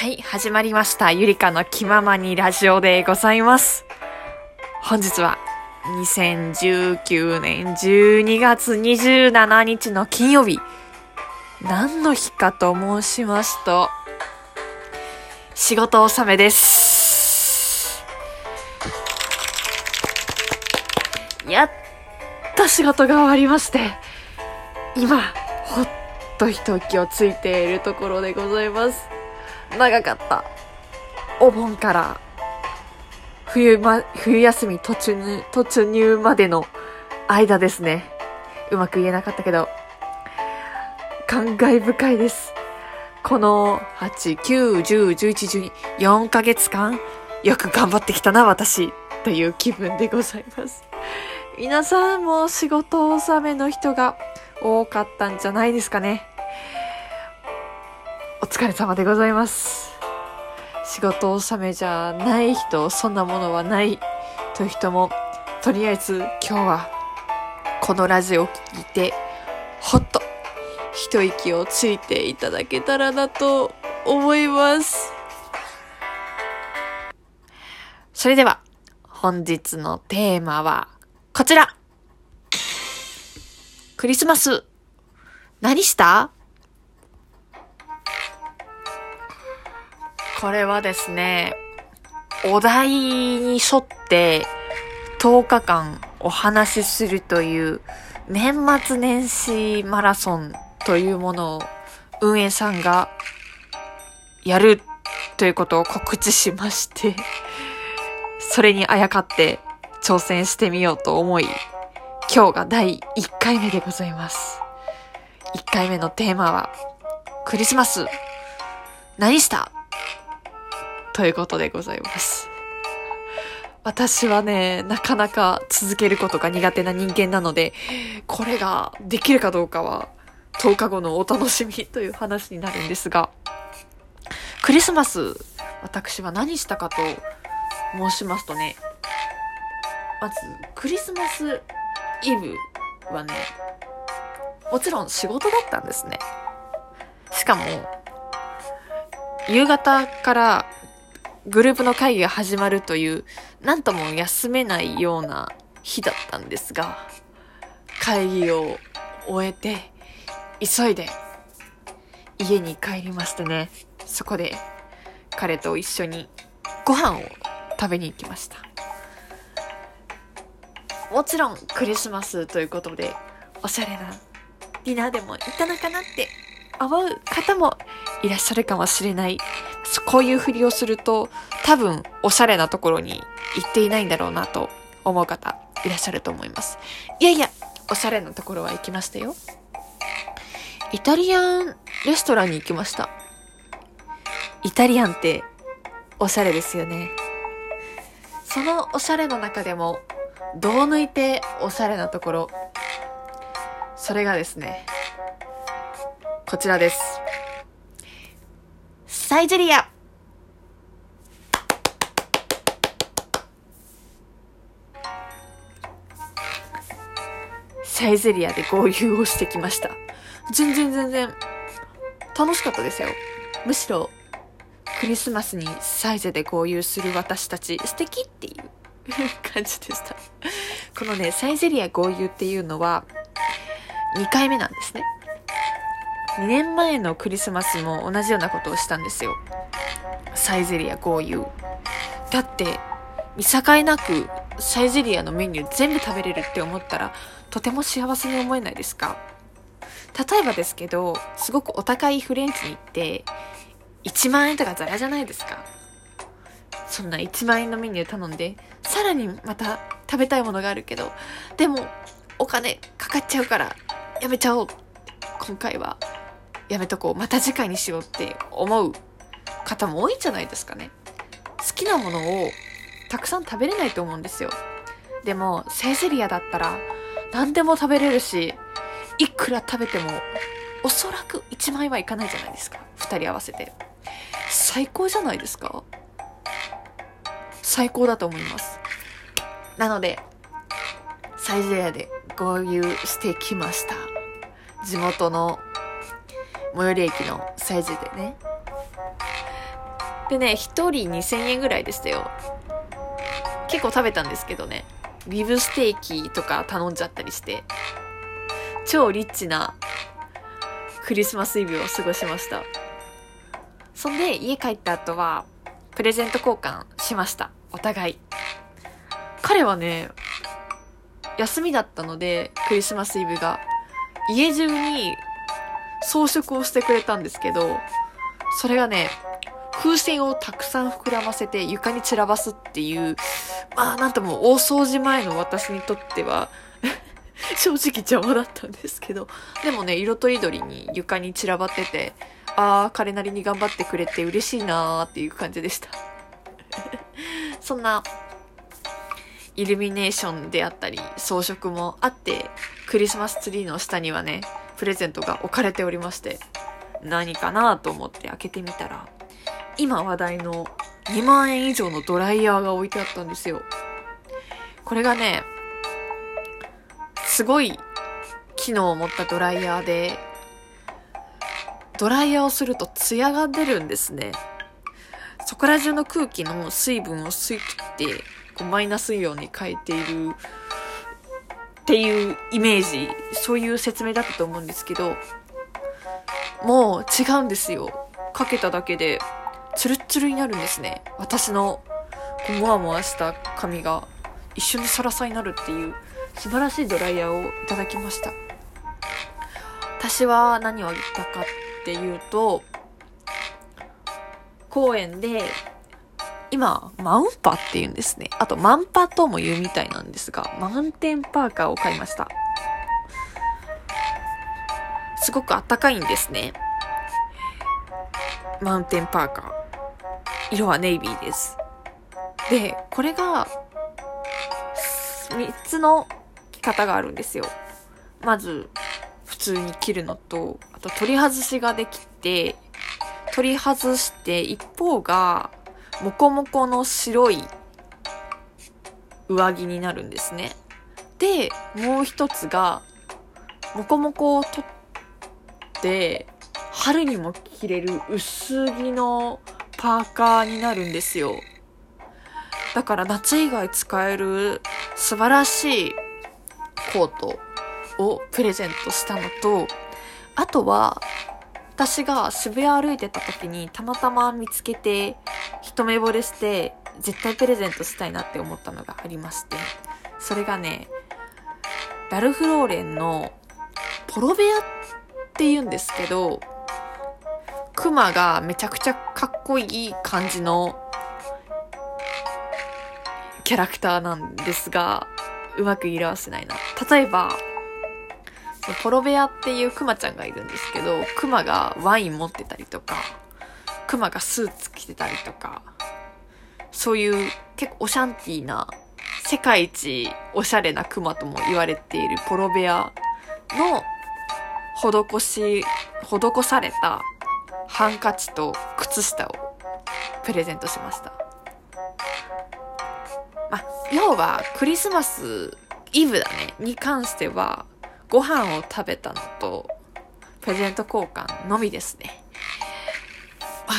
はい、始まりました。ゆりかの気ままにラジオでございます。本日は2019年12月27日の金曜日。何の日かと申しますと、仕事納めです。やっと仕事が終わりまして、今、ほっと一息をついているところでございます。長かった。お盆から冬ま、冬休み突入、突入までの間ですね。うまく言えなかったけど、感慨深いです。この8、9、10、11、12、4ヶ月間、よく頑張ってきたな、私、という気分でございます。皆さんも仕事納めの人が多かったんじゃないですかね。疲れ様でございます。仕事納めじゃない人、そんなものはないという人も、とりあえず今日はこのラジオを聞いて、ほっと一息をついていただけたらなと思います。それでは、本日のテーマはこちらクリスマス何した？これはですね、お題に沿って10日間お話しするという年末年始マラソンというものを運営さんがやるということを告知しまして、それにあやかって挑戦してみようと思い、今日が第1回目でございます。1回目のテーマは、クリスマス何した？ということでございます。私はね、なかなか続けることが苦手な人間なので、これができるかどうかは10日後のお楽しみという話になるんですが、クリスマス、私は何したかと申しますとね、まず、クリスマスイブはね、もちろん仕事だったんですね。しかも、夕方からグループの会議が始まるという、なんとも休めないような日だったんですが、会議を終えて、急いで家に帰りましてね、そこで彼と一緒にご飯を食べに行きました。もちろんクリスマスということで、おしゃれなディナーでも行ったのかなって思う方もいらっしゃるかもしれない。こういうふりをすると多分おしゃれなところに行っていないんだろうなと思う方いらっしゃると思います。いやいや、おしゃれなところは行きましたよ。イタリアンレストランに行きました。イタリアンっておしゃれですよね。そのおしゃれの中でも、どう抜いておしゃれなところ。それがですね、こちらです。サイゼリアサイゼリアで合流をしてきました。全然全然楽しかったですよ。むしろクリスマスにサイゼで合流する私たち素敵っていう 感じでした。このね、サイゼリア合流っていうのは2回目なんですね。2年前のクリスマスも同じようなことをしたんですよ。サイゼリア合流。だって、見境なくサイゼリアのメニュー全部食べれるって思ったらとても幸せに思えないですか？例えばですけど、すごくお高いフレンチに行って1万円とかザラじゃないですか？そんな1万円のメニュー頼んで、さらにまた食べたいものがあるけど、でもお金かかっちゃうからやめちゃおう。今回はやめとこう。また次回にしようって思う方も多いんじゃないですかね。好きなものをたくさん食べれないと思うんですよ。でも、セイゼリアだったら何でも食べれるし、いくら食べてもおそらく1万円はいかないじゃないですか。2人合わせて。最高じゃないですか最高だと思います。なので、サイゼリアで合流してきました。地元の最寄り駅のサイズでね。でね、一人2000円ぐらいでしたよ。結構食べたんですけどね。ビブステーキとか頼んじゃったりして、超リッチなクリスマスイブを過ごしました。そんで、家帰った後は、プレゼント交換しました。お互い。彼はね、休みだったので、クリスマスイブが、家中に装飾をしてくれたんですけど、それがね、風船をたくさん膨らませて床に散らばすっていう、まあなんとも大掃除前の私にとっては 正直邪魔だったんですけど、でもね、色とりどりに床に散らばってて、ああ、彼なりに頑張ってくれて嬉しいなーっていう感じでした。そんな、イルミネーションであったり、装飾もあって、クリスマスツリーの下にはね、プレゼントが置かれておりまして、何かなと思って開けてみたら、今話題の2万円以上のドライヤーが置いてあったんですよ。これがね、すごい機能を持ったドライヤーで、ドライヤーをするとツヤが出るんですね。そこら中の空気の水分を吸い切って、こうマイナスイオンに変えているっていうイメージ、そういう説明だったと思うんですけど、もう違うんですよ。かけただけでツルツルになるんですね。私のこうモワモワした髪が一瞬でサラサになるっていう素晴らしいドライヤーをいただきました。私は何をあげたかっていうと、公園で、今、マウンパって言うんですね。あと、マンパとも言うみたいなんですが、マウンテンパーカーを買いました。すごくあったかいんですね。マウンテンパーカー。色はネイビーです。で、これが、3つの着方があるんですよ。まず、普通に着るのと、あと取り外しができて、取り外して一方が、モコモコの白い上着になるんですね。で、もう一つが、モコモコを取って、春にも着れる薄着のパーカーになるんですよ。だから夏以外使える素晴らしいコートをプレゼントしたのと、あとは私が渋谷歩いてた時にたまたま見つけて一目惚れして絶対プレゼントしたいなって思ったのがありまして、それがね、ラルフローレンのポロベアって言うんですけど、クマがめちゃくちゃかっこいい感じのキャラクターなんですが、うまく色あせないな。例えば、ポロベアっていうクマちゃんがいるんですけど、クマがワイン持ってたりとか、クマがスーツ着てたりとか、そういう結構オシャンティーな、世界一おしゃれなクマとも言われているポロベアの施し、施されたハンカチと靴下をプレゼントしました。まあ、要はクリスマスイブだね、に関してはご飯を食べたのとプレゼント交換のみですね。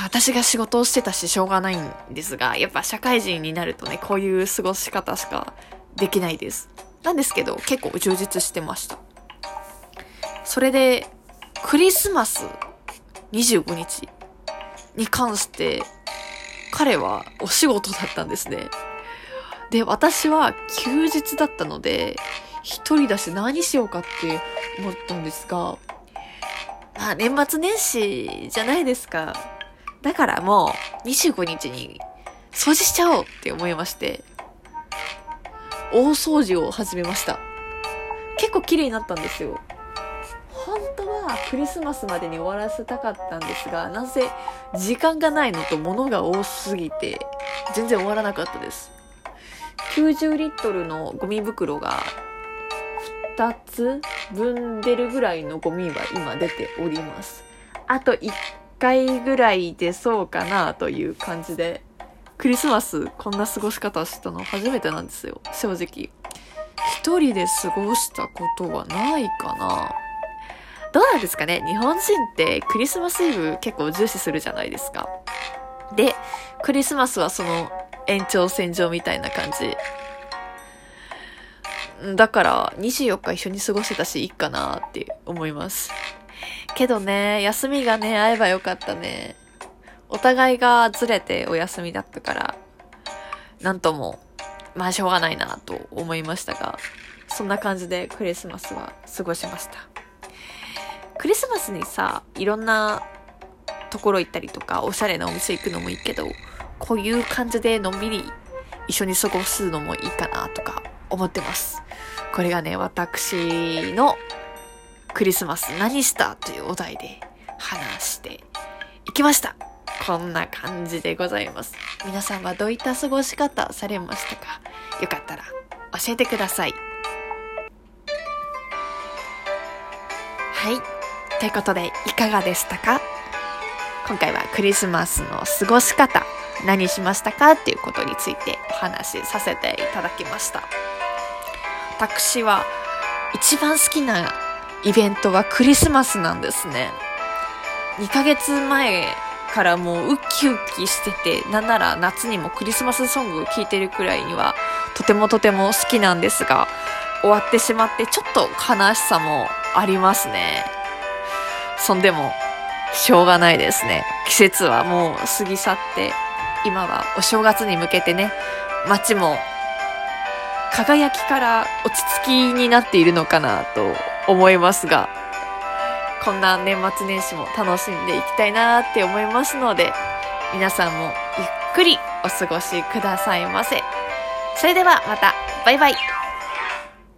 あ、私が仕事をしてたししょうがないんですが、やっぱ社会人になるとね、こういう過ごし方しかできないです。なんですけど、結構充実してました。それで、クリスマス25日に関して、彼はお仕事だったんですね。で、私は休日だったので、一人だし何しようかって思ったんですが、まあ年末年始じゃないですか。だからもう25日に掃除しちゃおうって思いまして、大掃除を始めました。結構綺麗になったんですよ。本当はクリスマスまでに終わらせたかったんですが、なぜ時間がないのと物が多すぎて、全然終わらなかったです。90リットルのゴミ袋が2つ分出るぐらいのゴミは今出ております。あと1回ぐらい出そうかなという感じで、クリスマスこんな過ごし方したの初めてなんですよ、正直。一人で過ごしたことはないかな。どうなんですかね日本人ってクリスマスイブ結構重視するじゃないですか。で、クリスマスはその延長線上みたいな感じ。だから24日一緒に過ごせたしいいかなって思います。けどね、休みがね、合えばよかったね。お互いがずれてお休みだったから、なんとも、まあしょうがないなと思いましたが、そんな感じでクリスマスは過ごしました。クリスマスにさ、いろんなところ行ったりとか、おしゃれなお店行くのもいいけど、こういう感じでのんびり一緒に過ごすのもいいかなとか思ってます。これがね、私のクリスマス何した？というお題で話していきました。こんな感じでございます。皆さんはどういった過ごし方されましたか？よかったら教えてください。はい。ということで、いかがでしたか？今回はクリスマスの過ごし方、何しましたかっていうことについてお話しさせていただきました。私は一番好きなイベントはクリスマスなんですね。2ヶ月前からもうウキウキしてて、なんなら夏にもクリスマスソングを聴いてるくらいにはとてもとても好きなんですが、終わってしまってちょっと悲しさもありますね。そんでもしょうがないですね。季節はもう過ぎ去って、今はお正月に向けてね、街も輝きから落ち着きになっているのかなと思いますが、こんな年末年始も楽しんでいきたいなって思いますので、皆さんもゆっくりお過ごしくださいませ。それではまた、バイバイ。